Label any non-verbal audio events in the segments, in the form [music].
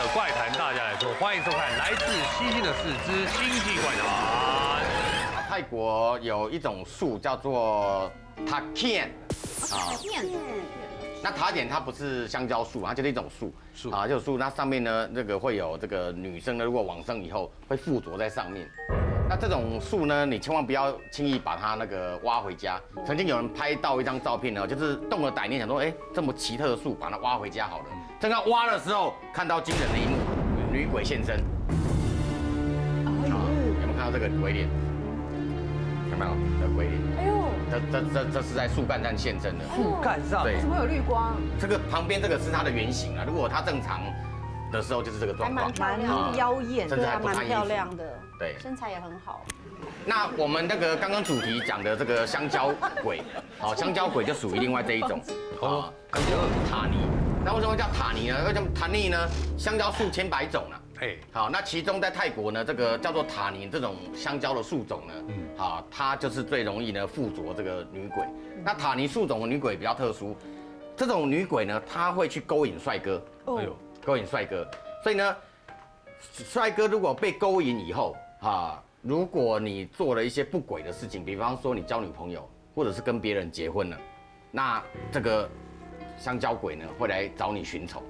的怪谈大家来说，欢迎收看来自星星的四之星际怪谈。泰国有一种树叫做塔田，啊，面那塔点它不是香蕉树，它就是一种树，树啊，就是树，那上面呢，这个会有这个女生呢，如果往生以后会附着在上面。那这种树呢，你千万不要轻易把它那个挖回家。曾经有人拍到一张照片呢，就是动了歹念，想说，哎，这么奇特的树，把它挖回家好了。正要挖的时候，看到惊人的一幕，女鬼现身。啊，有没有看到这个鬼脸？有没有这个鬼脸？哎呦，这这这这是在树干上现身的。树干上，对怎么有绿光？这个旁边这个是它的原型啊，如果它正常的时候就是这个状况还。蛮妖艳，甚至还对啊，蛮不穿衣服漂亮的。对，身材也很好。那我们那个刚刚主题讲的这个香蕉鬼，好，[laughs] 香蕉鬼就属于另外这一种，啊，叫做塔尼。那为什么叫塔尼呢？为什么塔尼呢？香蕉树千百种啊。哎，好，那其中在泰国呢，这个叫做塔尼这种香蕉的树种呢，嗯，好，它就是最容易呢附着这个女鬼。那塔尼树种的女鬼比较特殊，这种女鬼呢，她会去勾引帅哥，哎呦，勾引帅哥。所以呢，帅哥如果被勾引以后，啊，如果你做了一些不轨的事情，比方说你交女朋友，或者是跟别人结婚了，那这个香蕉鬼呢会来找你寻仇，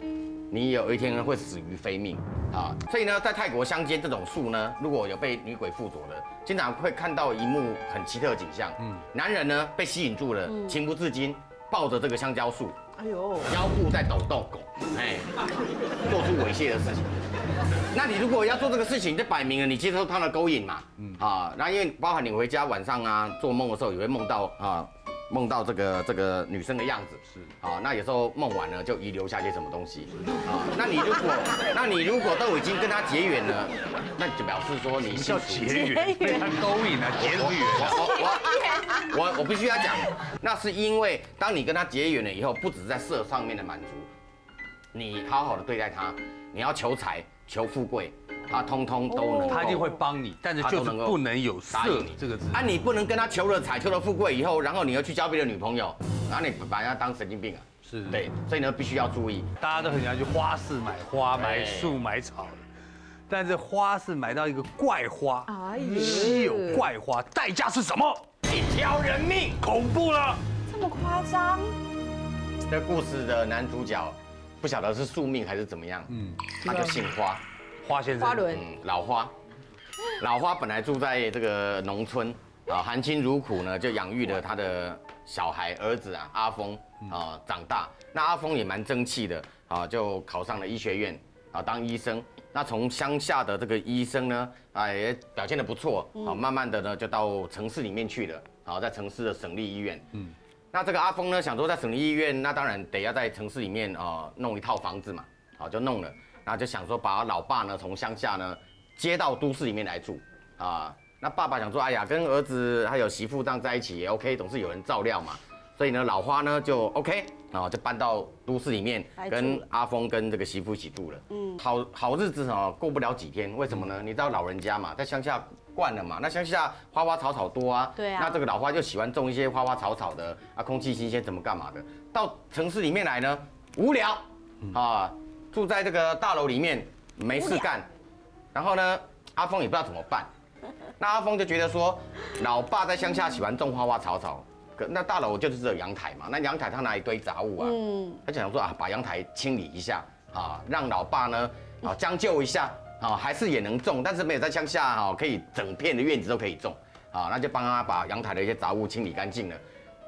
你有一天呢会死于非命。啊。所以呢，在泰国乡间这种树呢，如果有被女鬼附着的，经常会看到一幕很奇特的景象，嗯，男人呢被吸引住了，情不自禁抱着这个香蕉树，哎呦，腰部在抖动，哎，做出猥亵的事情。那你如果要做这个事情，就摆明了你接受他的勾引嘛，嗯。啊，那因为包含你回家晚上啊做梦的时候，也会梦到啊梦到这个这个女生的样子，是。啊，那有时候梦完了就遗留下些什么东西。啊，那你如果 [laughs] 那你如果都已经跟他结缘了，那就表示说你叫结缘，被他勾引了，结缘？我我我我必须要讲，那是因为当你跟他结缘了以后，不只是在色上面的满足，你好好的对待他，你要求财、求富贵，他通通都能。他一定会帮你，但是就是不能有色你这个字。啊，你不能跟他求了财、求了富贵以后，然后你又去交别的女朋友，然后你把人家当神经病啊。是对，所以呢，必须要注意。大家都很想去花市买花、买哎树、买草，但是花市买到一个怪花，稀有怪花，代价是什么？一条人命。恐怖了！这么夸张？这故事的男主角不晓得是宿命还是怎么样，嗯，他就姓花。花先生，花轮嗯，老花，老花本来住在这个农村啊，含辛茹苦呢，就养育了他的小孩儿子啊，阿峰啊长大。那阿峰也蛮争气的啊，就考上了医学院啊，当医生。那从乡下的这个医生呢，啊也表现的不错啊，慢慢的呢就到城市里面去了啊，在城市的省立医院。嗯，那这个阿峰呢，想说在省立医院，那当然得要在城市里面啊弄一套房子嘛，好就弄了。然后就想说把老爸呢从乡下呢接到都市里面来住啊。那爸爸想说，哎呀，跟儿子还有媳妇这样在一起也 OK，总是有人照料嘛。所以呢，老花呢就 OK，然后就搬到都市里面跟阿峰跟这个媳妇一起住了。嗯，好好日子哦，过不了几天。为什么呢？你知道老人家嘛，在乡下惯了嘛，那乡下花花草草多啊。对啊那这个老花就喜欢种一些花花草草的啊，空气新鲜，怎么干嘛的？到城市里面来呢，无聊啊，住在这个大楼里面没事干，然后呢，阿峰也不知道怎么办。那阿峰就觉得说，老爸在乡下喜欢种花花草草，可那大楼就是只有阳台嘛，那阳台他拿一堆杂物啊，嗯，他就想说啊，把阳台清理一下啊，让老爸呢啊将就一下啊，还是也能种，但是没有在乡下哈、可以整片的院子都可以种啊，那就帮他把阳台的一些杂物清理干净了。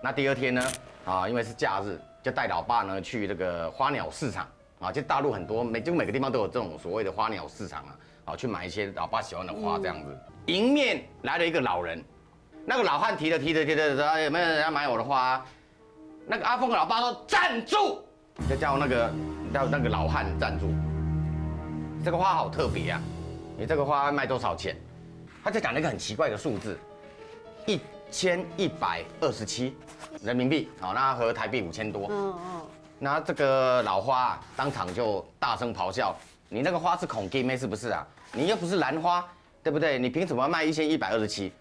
那第二天呢啊，因为是假日，就带老爸呢去这个花鸟市场啊，就大陆很多每就每个地方都有这种所谓的花鸟市场啊，啊去买一些老爸喜欢的花这样子。迎面来了一个老人，那个老汉提着提着提着说有没有人要买我的花？那个阿峰的老爸说站住，就叫那个叫那个老汉站住。这个花好特别啊，你这个花卖多少钱？他就讲了一个很奇怪的数字，一千一百二十七人民币，好，那合台币五千多。嗯嗯，那这个老花、啊、当场就大声咆哮：“你那个花是孔金妹是不是啊？你又不是兰花，对不对？你凭什么卖一千一百二十七？”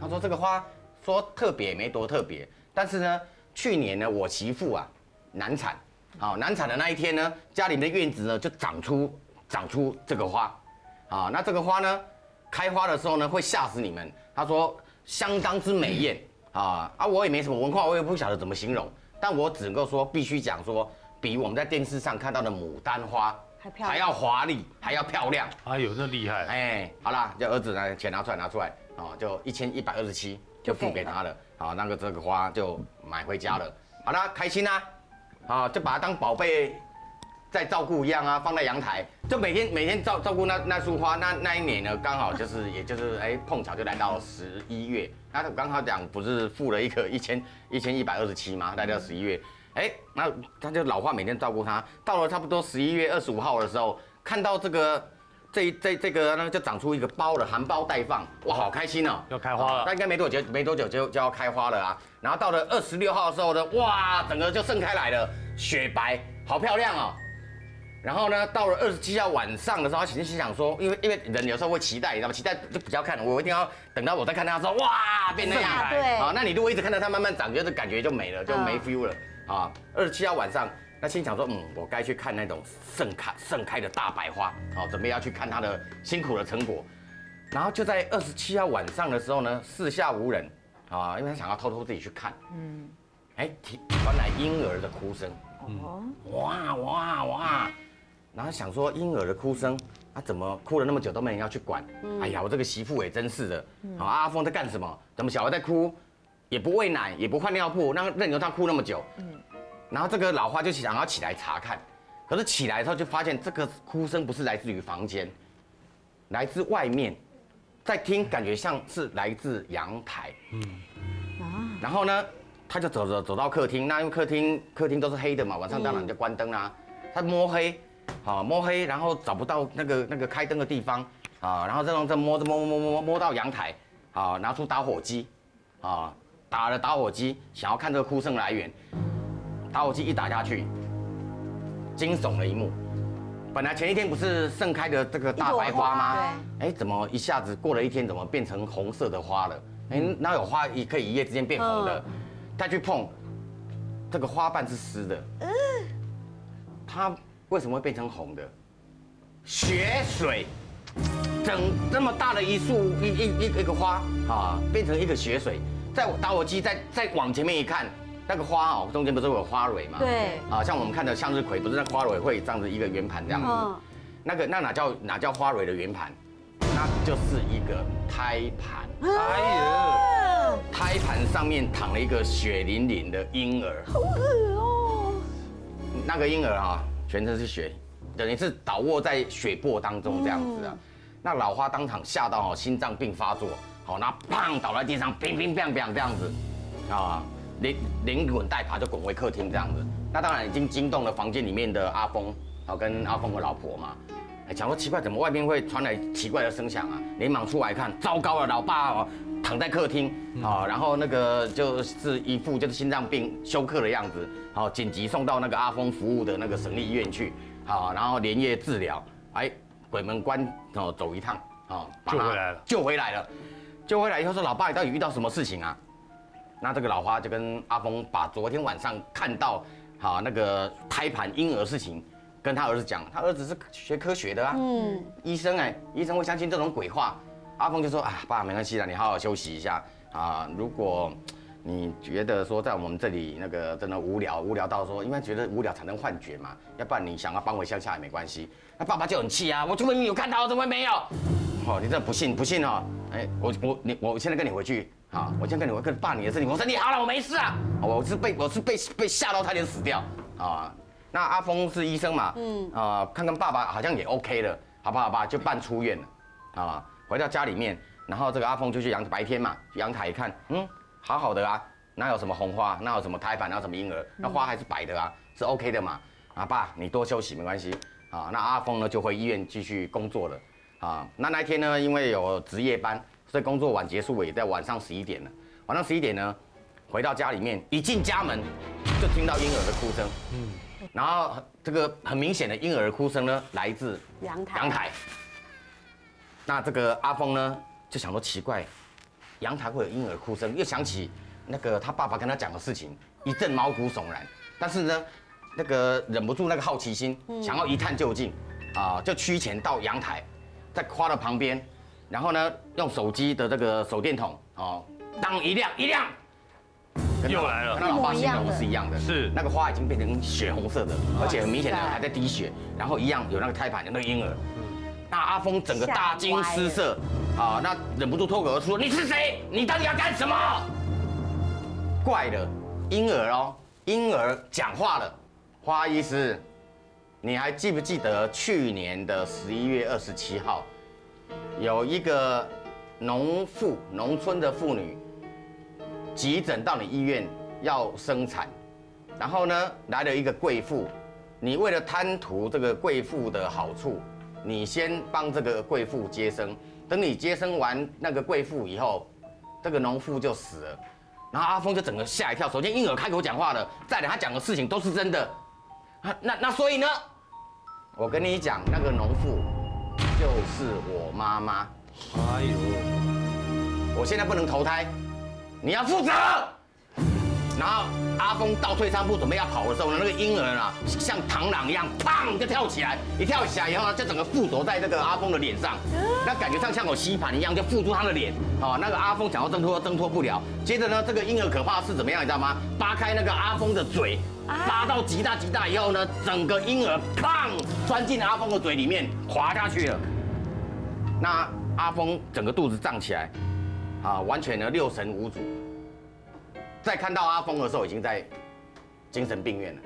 他说：“这个花说特别没多特别，但是呢，去年呢我媳妇啊难产，好难产的那一天呢，家里面的院子呢就长出长出这个花，啊，那这个花呢，开花的时候呢会吓死你们。他说相当之美艳啊啊，我也没什么文化，我也不晓得怎么形容，但我只能够说必须讲说，比我们在电视上看到的牡丹花还漂亮还要华丽，还要漂亮。哎呦，那厉害！哎，好啦，叫儿子拿钱拿出来拿出来，哦，就一千一百二十七就付给他了，好，那个这个花就买回家了，好啦，开心啦，啊，就把它当宝贝在照顾一样啊，放在阳台，就每天每天照照顾那那束花，那那一年呢，刚好就是也就是哎碰巧就来到十一月，那他刚好讲不是付了一个 [laughs] 一千一千一百二十七吗？来到十一月，哎，那他就老花每天照顾他，到了差不多十一月二十五号的时候，看到这个。这这这个呢，就长出一个包了，含苞待放，哇，好开心哦！要开花了那应该没多久，没多久就就要开花了啊。然后到了二十六号的时候呢，哇，整个就盛开来了，雪白，好漂亮哦。然后呢，到了二十七号晚上的时候，他心心想说，因为因为人有时候会期待，你知道吗？期待就比较看，我一定要等到我再看他的时候，哇，变那样 [laughs] 对啊。那你如果一直看到他慢慢长，就是感觉就没了，就没嗯 feel 了啊。二十七号晚上，那心想说，嗯，我该去看那种盛开盛开的大白花，好，准备要去看它的辛苦的成果。然后就在二十七号晚上的时候呢，四下无人啊，因为他想要偷偷自己去看，嗯，哎，听传来婴儿的哭声。哦，哇哇哇！然后想说婴儿的哭声，啊怎么哭了那么久都没人要去管？哎呀，我这个媳妇也真是的，啊阿峰在干什么？怎么小孩在哭，也不喂奶，也不换尿布，那任由他哭那么久？然后这个老花就想要起来查看，可是起来之后就发现这个哭声不是来自于房间，来自外面，在听感觉像是来自阳台。然后呢，他就走走走到客厅，那因为客厅客厅都是黑的嘛，晚上当然就关灯啦、他摸黑，好摸黑，然后找不到那个那个开灯的地方啊，然后这种这摸着摸摸摸摸摸摸到阳台，啊，拿出打火机，啊，打了打火机，想要看这个哭声来源，打火机一打下去，惊悚的一幕。本来前一天不是盛开的这个大白花吗？哎，怎么一下子过了一天，怎么变成红色的花了？哎，哪有花一可以一夜之间变红的？再去碰，这个花瓣是湿的。嗯它为什么会变成红的？血水，整这么大的一束一一一一个花啊，变成一个血水。在打火机再再往前面一看，那个花哦，中间不是有花蕊吗？对啊，像我们看的向日葵，不是那花蕊会这样子一个圆盘这样子。嗯那个那哪叫哪叫花蕊的圆盘？那就是一个胎盘。哎呀，胎盘上面躺了一个血淋淋的婴儿，好恶哦，那个婴儿啊，全身是血，等于是倒卧在血泊当中这样子啊。那老花当场吓到哦，心脏病发作，好，那砰倒在地上，乒乒乓乓这样子，啊，连连滚带爬就滚回客厅这样子。那当然已经惊动了房间里面的阿峰，好跟阿峰的老婆嘛。哎，讲说奇怪，怎么外面会传来奇怪的声响啊？连忙出来看，糟糕了，老爸哦躺在客厅啊，然后那个就是一副就是心脏病休克的样子，好紧急送到那个阿峰服务的那个省立医院去，好，然后连夜治疗，哎，鬼门关哦走一趟，哦，把他救回来了救回来了，救回来以后说，老爸，你到底遇到什么事情啊？那这个老花就跟阿峰把昨天晚上看到好那个胎盘婴儿事情跟他儿子讲，他儿子是学科学的啊，嗯，医生哎，医生会相信这种鬼话。阿峰就说啊，爸没关系啦，你好好休息一下啊。如果你觉得说在我们这里那个真的无聊，无聊到说，因为觉得无聊产生幻觉嘛，要不然你想要搬回乡下也没关系。那爸爸就很气啊，我就明明有看到，怎么会没有？哦，你这不信不信哦？哎，我我你我现在跟你回去啊，我现在跟你回跟爸你的事情，我说你好了，我没事啊，我是被我是被被吓到差点死掉啊。那阿峰是医生嘛，嗯啊，看看爸爸好像也 OK 了，好吧好吧，就办出院了啊。回到家里面，然后这个阿峰就去阳白天嘛，去阳台一看，嗯，好好的啊，哪有什么红花，哪有什么胎盘，哪有什么婴儿，那花还是白的啊，是 OK 的嘛。啊爸，你多休息没关系啊。那阿峰呢就回医院继续工作了啊。那那一天呢，因为有值夜班，所以工作晚结束了，也在晚上十一点了。晚上十一点呢，回到家里面，一进家门就听到婴儿的哭声，嗯，然后这个很明显的婴儿哭声呢，来自阳台阳台。那这个阿峰呢，就想说奇怪，阳台会有婴儿哭声，又想起那个他爸爸跟他讲的事情，一阵毛骨悚然。但是呢，那个忍不住那个好奇心，想要一探究竟。啊，就趋前到阳台，在花的旁边，然后呢，用手机的这个手电筒哦，当一亮一亮，又来了跟他老爸形容是一样的，是那个花已经变成血红色的，而且很明显的还在滴血，然后一样有那个胎盘有那个婴儿，那阿峰整个大惊失色，啊，那忍不住脱口而出：“你是谁？你到底要干什么？”怪了，婴儿哦，婴儿讲话了，花医师，你还记不记得去年的十一月二十七号，有一个农妇，农村的妇女，急诊到你医院要生产，然后呢来了一个贵妇，你为了贪图这个贵妇的好处，你先帮这个贵妇接生，等你接生完那个贵妇以后，这个农妇就死了。然后阿峰就整个吓一跳。首先婴儿开口讲话了，再来他讲的事情都是真的。啊那那所以呢，我跟你讲，那个农妇就是我妈妈。哎呦，我现在不能投胎，你要负责。然后阿峰倒退三步准备要跑的时候呢，那个婴儿啊像螳螂一样，砰就跳起来，一跳起来以后呢，就整个附着在那个阿峰的脸上，那感觉上像有吸盘一样，就附住他的脸。哦，那个阿峰想要挣脱，挣脱不了。接着呢，这个婴儿可怕的是怎么样，你知道吗？扒开那个阿峰的嘴，扒到极大极大以后呢，整个婴儿砰钻进阿峰的嘴里面，滑下去了。那阿峰整个肚子胀起来，啊，完全呢六神无主。在看到阿峰的时候，已经在精神病院了。